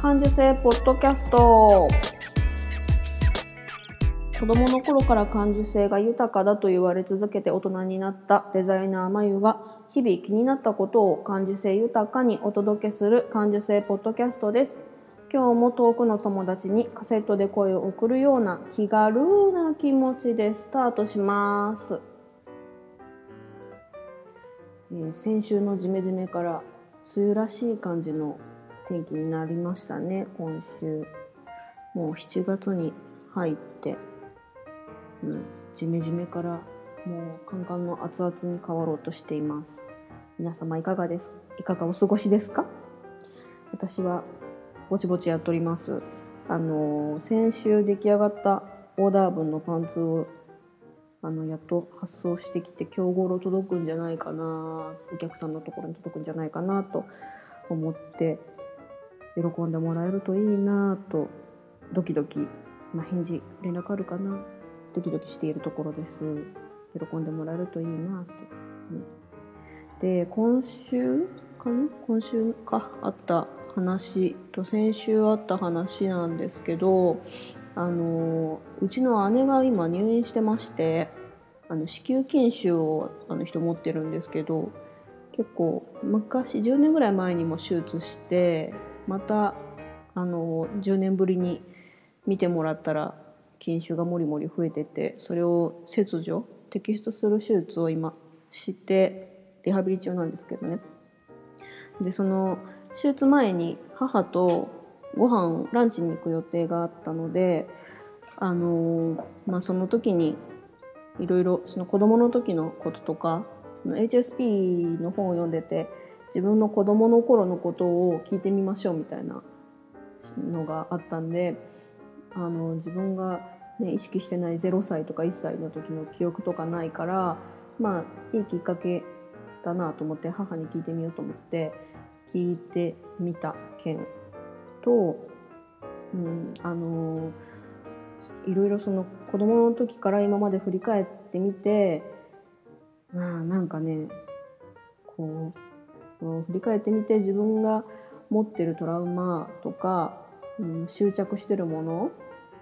感受性ポッドキャスト。子供の頃から感受性が豊かだと言われ続けて大人になったデザイナーまゆが日々気になったことを感受性豊かにお届けする感受性ポッドキャストです。今日も遠くの友達にカセットで声を送るような気軽な気持ちでスタートします、えー先週のジメジメから梅雨らしい感じの天気になりましたね今週。もう7月に入ってうん、ジメジメからもうカンカンの熱々に変わろうとしています。皆様いかがですいかがお過ごしですか？私はぼちぼちやっております。あの先週出来上がったオーダー分のパンツをあのやっと発送してきて今日頃届くんじゃないかなお客さんのところに届くんじゃないかなと思って喜んでもらえるといいなとドキドキ、まあ、返事連絡あるかなドキドキしているところです。喜んでもらえるといいなと、うん。で今週かな？今週かあった話と先週あった話なんですけどあのうちの姉が今入院してましてあの子宮筋腫をあの人持ってるんですけど結構昔10年ぐらい前にも手術してまたあの10年ぶりに見てもらったら筋腫がもりもり増えててそれを切除摘出する手術を今してリハビリ中なんですけどね。でその手術前に母とご飯ランチに行く予定があったのであのまあその時にいろいろその子供の時のこととかその HSP の本を読んでて自分の子供の頃のことを聞いてみましょうみたいなのがあったんであの自分が、ね、意識してない0歳とか1歳の時の記憶とかないからまあいいきっかけだなと思って母に聞いてみようと思って聞いてみた件と、うん、あのいろいろその子供の時から今まで振り返ってみてまあなんかねこう振り返ってみて自分が持ってるトラウマとか、うん、執着してるもの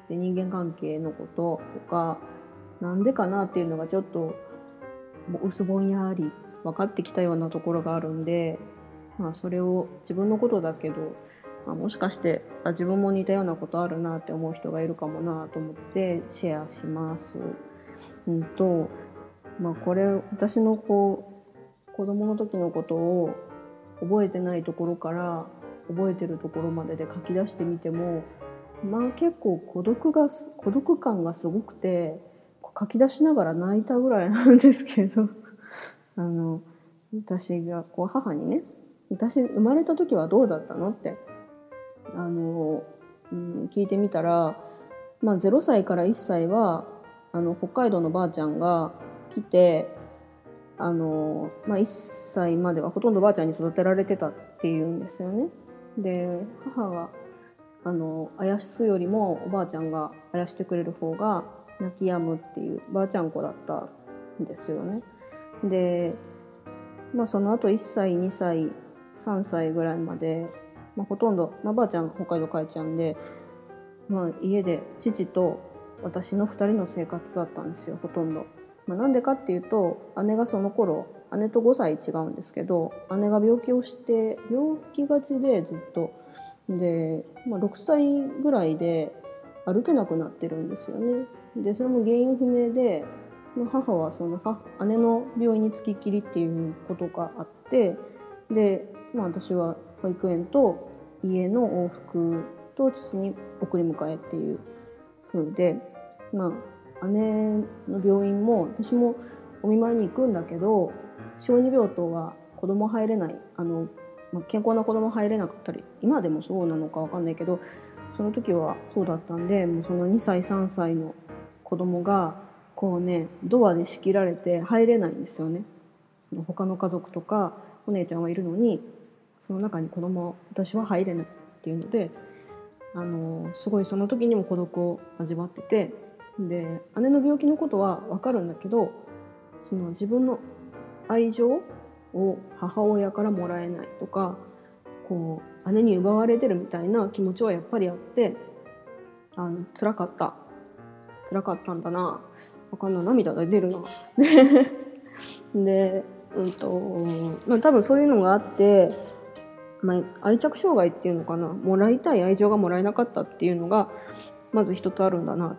で人間関係のこととかなんでかなっていうのがちょっと薄ぼんやり分かってきたようなところがあるんで、まあ、それを自分のことだけど、まあ、もしかしてあ自分も似たようなことあるなって思う人がいるかもなと思ってシェアします。うんとまあ、これ私のこう子供の時のことを覚えてないところから覚えてるところまでで書き出してみてもまあ結構孤独が孤独感がすごくて書き出しながら泣いたぐらいなんですけど あの私がこう母にね私生まれた時はどうだったのってあの、うん、聞いてみたら、まあ、0歳から1歳はあの北海道のばあちゃんが来てあの、まあ、1歳まではほとんどばあちゃんに育てられてたっていうんですよね。で母があのあやすよりもおばあちゃんがあやしてくれる方が泣き止むっていうばあちゃん子だったんですよね。で、まあ、その後1歳2歳3歳ぐらいまで、まあ、ほとんど、まあ、ばあちゃん北海道帰っちゃうんで、まあ、家で父と私の2人の生活だったんですよほとんど。まあ、なんでかっていうと姉がその頃姉と5歳違うんですけど姉が病気をして病気がちでずっと。で、まあ、6歳ぐらいで歩けなくなってるんですよね。でそれも原因不明で母はその母姉の病院につきっきりっていうことがあってで、まあ、私は保育園と家の往復と父に送り迎えっていう風でまあ姉の病院も私もお見舞いに行くんだけど小児病棟は子供入れないあの、まあ、健康な子供入れなかったり今でもそうなのかわかんないけどその時はそうだったんでもうその2歳3歳の子供がこうねドアで仕切られて入れないんですよね。その他の家族とかお姉ちゃんはいるのにその中に子供私は入れないっていうのであのすごいその時にも孤独を味わっててで姉の病気のことは分かるんだけどその自分の愛情を母親からもらえないとかこう姉に奪われてるみたいな気持ちはやっぱりあってあの辛かった。辛かったんだな。わかんない。涙が出るな。でうんとまあ多分そういうのがあって、まあ、愛着障害っていうのかな。もらいたい愛情がもらえなかったっていうのがまず一つあるんだなっ、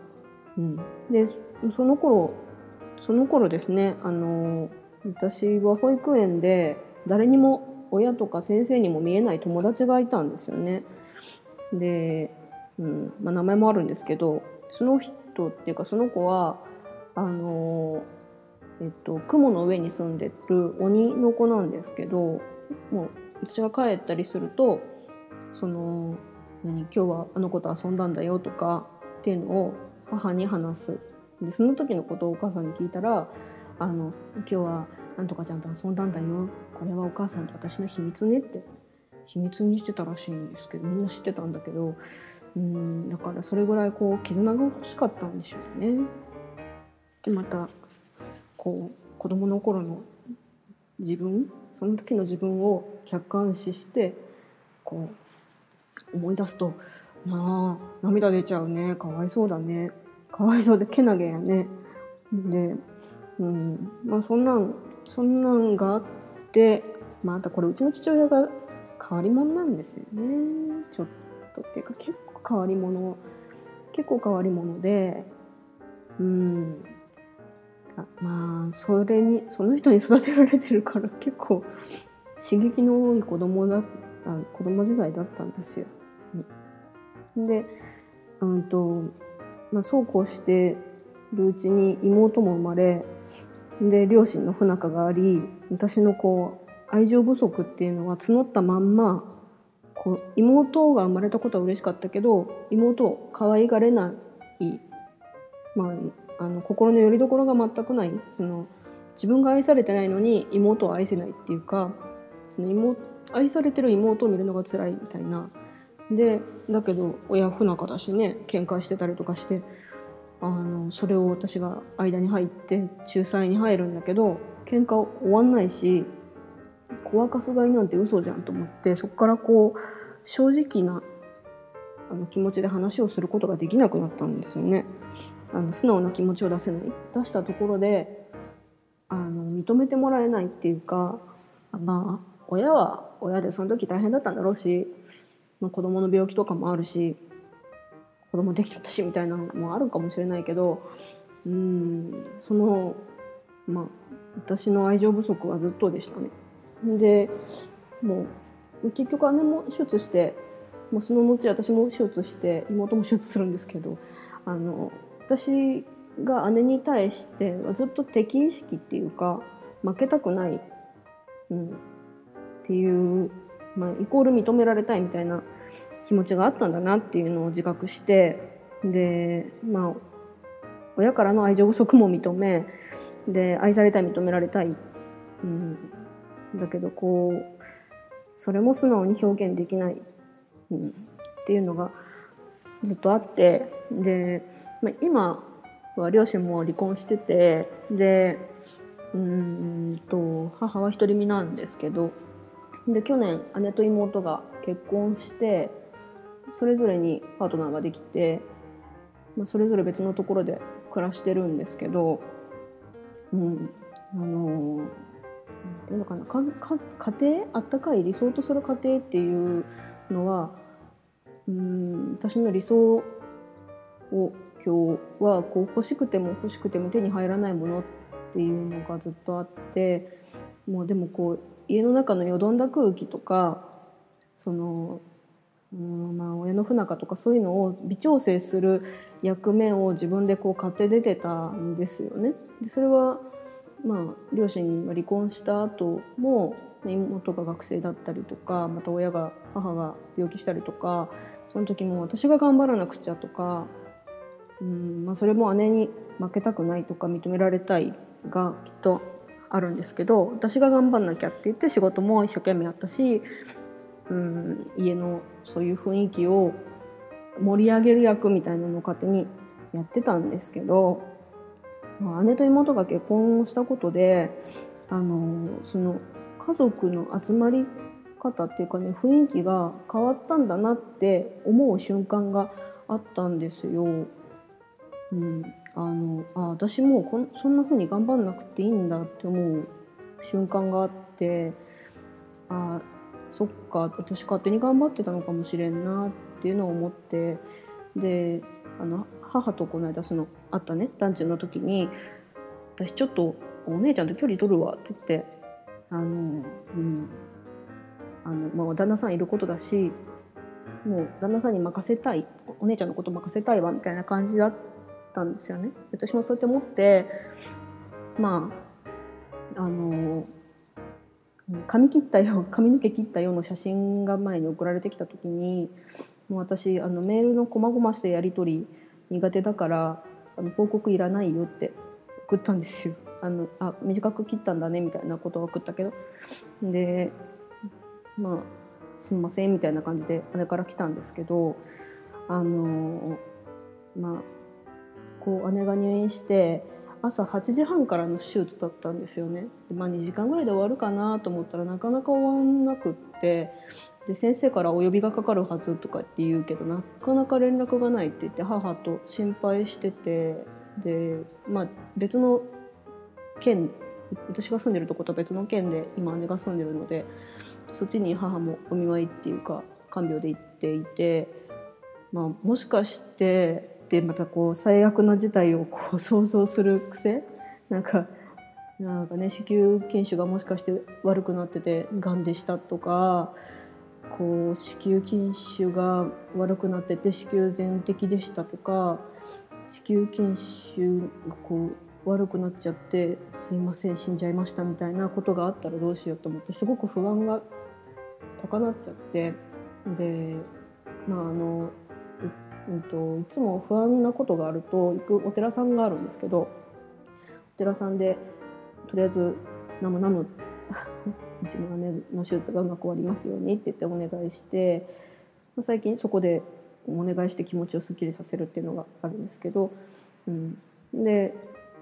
うん、でその頃その頃ですねあの私は保育園で誰にも親とか先生にも見えない友達がいたんですよね。で、うんまあ、名前もあるんですけどその人っていうかその子はあの、えっと、雲の上に住んでる鬼の子なんですけどもう私が帰ったりするとその何今日はあの子と遊んだんだよとかっていうのを母に話すでその時のことをお母さんに聞いたら「あの今日はなんとかちゃんと遊んだんだよこれはお母さんと私の秘密ね」って秘密にしてたらしいんですけどみんな知ってたんだけどうんだからそれぐらいこう絆が欲しかったんでしょうね。でまたこう子供の頃の自分その時の自分を客観視してこう思い出すとなあ。涙出ちゃうね。かわいそうだね。かわいそうでけなげやね。で、うん、まあそんなんそんなんがあってまたこれうちの父親が変わり者なんですよね。ちょっとっていうか結構変わり者結構変わり者でうん。あまあそれにその人に育てられてるから結構刺激の多い子供だあ子供時代だったんですよ。で、うんとまあ、そうこうしてるうちに妹も生まれで両親の不仲があり私のこう愛情不足っていうのは募ったまんまこう妹が生まれたことは嬉しかったけど妹を可愛がれない、まあ、あの心の拠り所が全くない。その自分が愛されてないのに妹を愛せないっていうかその妹愛されてる妹を見るのが辛いみたいな。でだけど親不仲だしね喧嘩してたりとかしてあのそれを私が間に入って仲裁に入るんだけど喧嘩終わんないし子沸かすがいなんて嘘じゃんと思ってそこからこう正直なあの気持ちで話をすることができなくなったんですよね。あの素直な気持ちを出せない出したところであの認めてもらえないっていうかまあ親は親でその時大変だったんだろうし、まあ、子供の病気とかもあるし子供できちゃったしみたいなのもあるかもしれないけどうんそのまあ私の愛情不足はずっとでしたね。でもう結局姉も手術してもうその後私も手術して妹も手術するんですけどあの私が姉に対してはずっと敵意識っていうか負けたくない、うん、っていう、まあ、イコール認められたいみたいな気持ちがあったんだなっていうのを自覚してでまあ親からの愛情不足も認めで愛されたい認められたい、うん、だけどこうそれも素直に表現できない、うん、っていうのがずっとあってで、まあ、今は両親も離婚しててでうんと母は独り身なんですけどで去年姉と妹が結婚してそれぞれにパートナーができて、まあ、それぞれ別のところで暮らしてるんですけど、うん、あのなんていうのかなかか家庭あったかい理想とする家庭っていうのはうん私の理想を今日はこう欲しくても欲しくても手に入らないものっていうのがずっとあってもうでもこう家の中のよどんだ空気とかそのうんまあ親の不仲とかそういうのを微調整する役目を自分でこう買って出てたんですよね。でそれはまあ両親が離婚した後も妹が学生だったりとかまた親が母が病気したりとかその時も私が頑張らなくちゃとかうん、まあ、それも姉に負けたくないとか認められたいがきっとあるんですけど私が頑張んなきゃって言って仕事も一生懸命やったし、うん、家のそういう雰囲気を盛り上げる役みたいなのを勝手にやってたんですけど、まあ、姉と妹が結婚をしたことであのその家族の集まり方っていうかね雰囲気が変わったんだなって思う瞬間があったんですよ。うん、あのあ私もこんそんな風に頑張んなくていいんだって思う瞬間があってあそっか私勝手に頑張ってたのかもしれんなっていうのを思ってであの母とこの間その会ったねランチの時に私ちょっとお姉ちゃんと距離取るわって言ってあのうんあの、まあ、旦那さんいることだしもう旦那さんに任せたいお姉ちゃんのこと任せたいわみたいな感じだったたんですよね。私もそうやって思ってまああの髪切ったよ 髪の毛切ったような写真が前に送られてきた時にもう私あのメールのこまごましたやり取り苦手だからあの報告いらないよって送ったんですよ。あのあ短く切ったんだねみたいなことは送ったけどでまあすんませんみたいな感じで姉から来たんですけどあのまあこう姉が入院して朝8時半からの手術だったんですよね。まあ、2時間ぐらいで終わるかなと思ったらなかなか終わんなくってで先生からお呼びがかかるはずとかって言うけどなかなか連絡がないって言って母と心配しててで、まあ、別の県私が住んでるとことは別の県で今姉が住んでるのでそっちに母もお見舞いっていうか看病で行っていて、まあ、もしかしてでまたこう最悪な事態をこう 想像する癖？なんかなんかね子宮筋腫がもしかして悪くなっててがんでしたとかこう子宮筋腫が悪くなってて子宮全摘でしたとか子宮筋腫がこう悪くなっちゃってすいません死んじゃいましたみたいなことがあったらどうしようと思ってすごく不安が高鳴っちゃってでまああのうんといつも不安なことがあると行くお寺さんがあるんですけどお寺さんでとりあえず「ナムナムうちの姉の手術がうまく終わりますように」って言ってお願いして、まあ、最近そこでお願いして気持ちをすっきりさせるっていうのがあるんですけど、うん、で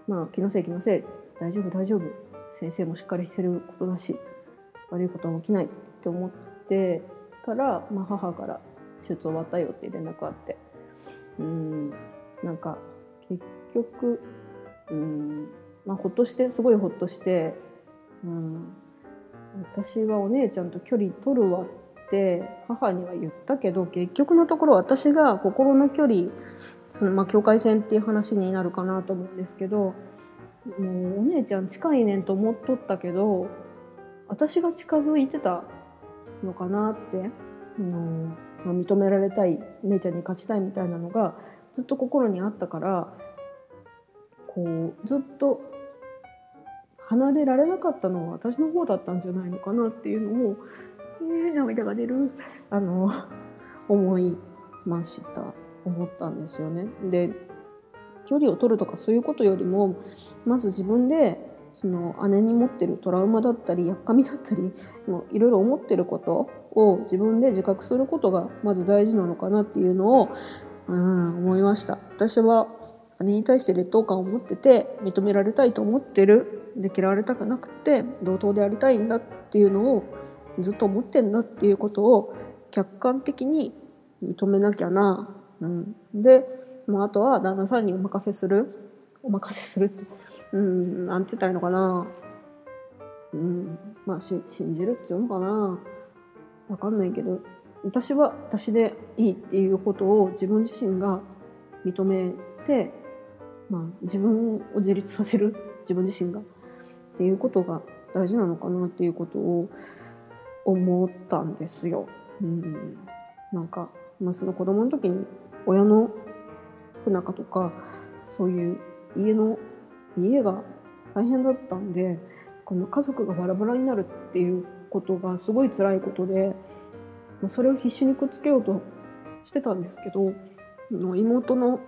まあ気のせい気のせい大丈夫大丈夫先生もしっかりしてることだし悪いことは起きないって思ってから、まあ、母から手術終わったよって連絡あってうん。なんか結局うん。まあほっとしてすごいほっとしてうん。私はお姉ちゃんと距離取るわって母には言ったけど結局のところ私が心の距離そのまあ境界線っていう話になるかなと思うんですけどもうお姉ちゃん近いねんと思っとったけど私が近づいてたのかなって、あのまあ、認められたい姉ちゃんに勝ちたいみたいなのがずっと心にあったからこうずっと離れられなかったのは私の方だったんじゃないのかなっていうのを、えー、涙が出るあの思いました。思ったんですよね。で距離を取るとかそういうことよりもまず自分でその姉に持ってるトラウマだったりやっかみだったりいろいろ思ってることを自分で自覚することがまず大事なのかなっていうのを、うん、思いました。私は姉に対して劣等感を持ってて認められたいと思ってる。で嫌われたくなくて同等でありたいんだっていうのをずっと思ってんだっていうことを客観的に認めなきゃな。うん、で、もうあとは旦那さんにお任せする。お任せするって、うん、なんて言ったらいいのかな。うん、まあし信じるっていうのかな。わかんないけど、私は私でいいっていうことを自分自身が認めて、まあ自分を自立させる、自分自身が。っていうことが大事なのかなっていうことを思ったんですよ。うん、なんか、まあ、その子供の時に親の不仲とかそういう家の家が大変だったんでこの家族がバラバラになるっていうことがすごい辛いことでそれを必死にくっつけようとしてたんですけど妹の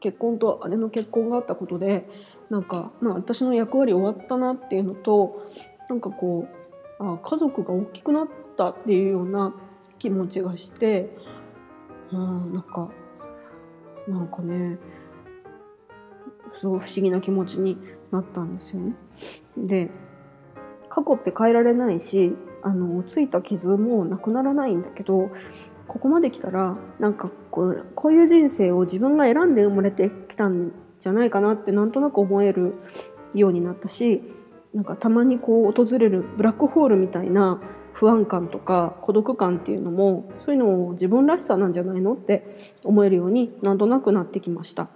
結婚と姉の結婚があったことでなんか、まあ、私の役割終わったなっていうのとなんかこうあ家族が大きくなったっていうような気持ちがしてうん、なんか、なんかね、すごい不思議な気持ちになったんですよね。で、過去って変えられないし、あのついた傷もなくならないんだけどここまで来たらなんかこうこういう人生を自分が選んで生まれてきたんじゃないかなってなんとなく思えるようになったしなんかたまにこう訪れるブラックホールみたいな不安感とか孤独感っていうのもそういうのも自分らしさなんじゃないのって思えるようになんとなくなってきました。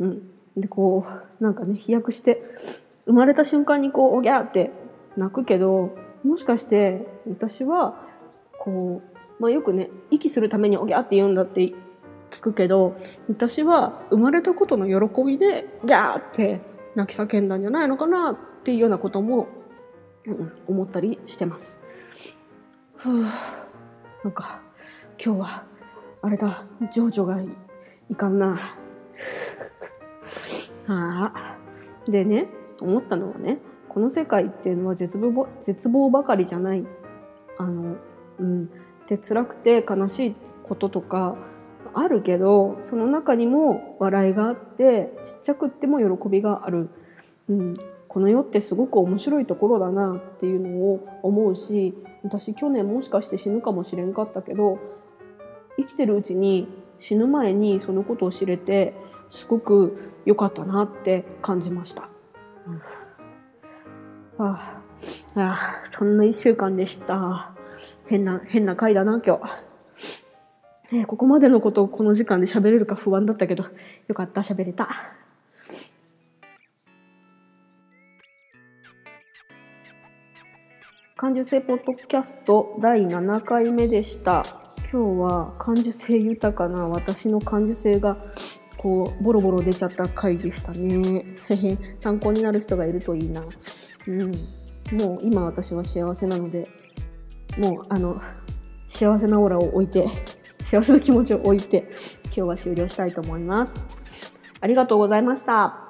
うん、でこうなんかね飛躍して生まれた瞬間にこうおぎゃーって泣くけどもしかして私はこう、まあ、よくね息するためにおぎゃーって言うんだって聞くけど私は生まれたことの喜びでギャーって泣き叫んだんじゃないのかなっていうようなことも、うん、思ったりしてます。ふうなんか今日はあれだ情緒がいかんな。ああでね思ったのはねこの世界っていうのは絶望絶望ばかりじゃない。あのうん。で辛くて悲しいこととかあるけどその中にも笑いがあってちっちゃくっても喜びがある、うん、この世ってすごく面白いところだなっていうのを思うし私去年もしかして死ぬかもしれんかったけど生きてるうちに死ぬ前にそのことを知れてすごく良かったなって感じました。うん、あああそんな一週間でした。変な、変な回だな、今日。えー、ここまでのことをこの時間で喋れるか不安だったけど、よかった、喋れた。感受性ポッドキャスト第7回目でした。今日は感受性豊かな私の感受性がこうボロボロ出ちゃった回でしたね。参考になる人がいるといいな。うん。もう今私は幸せなので、もうあの幸せなオーラを置いて 幸せな気持ちを置いて今日は終了したいと思います。ありがとうございました。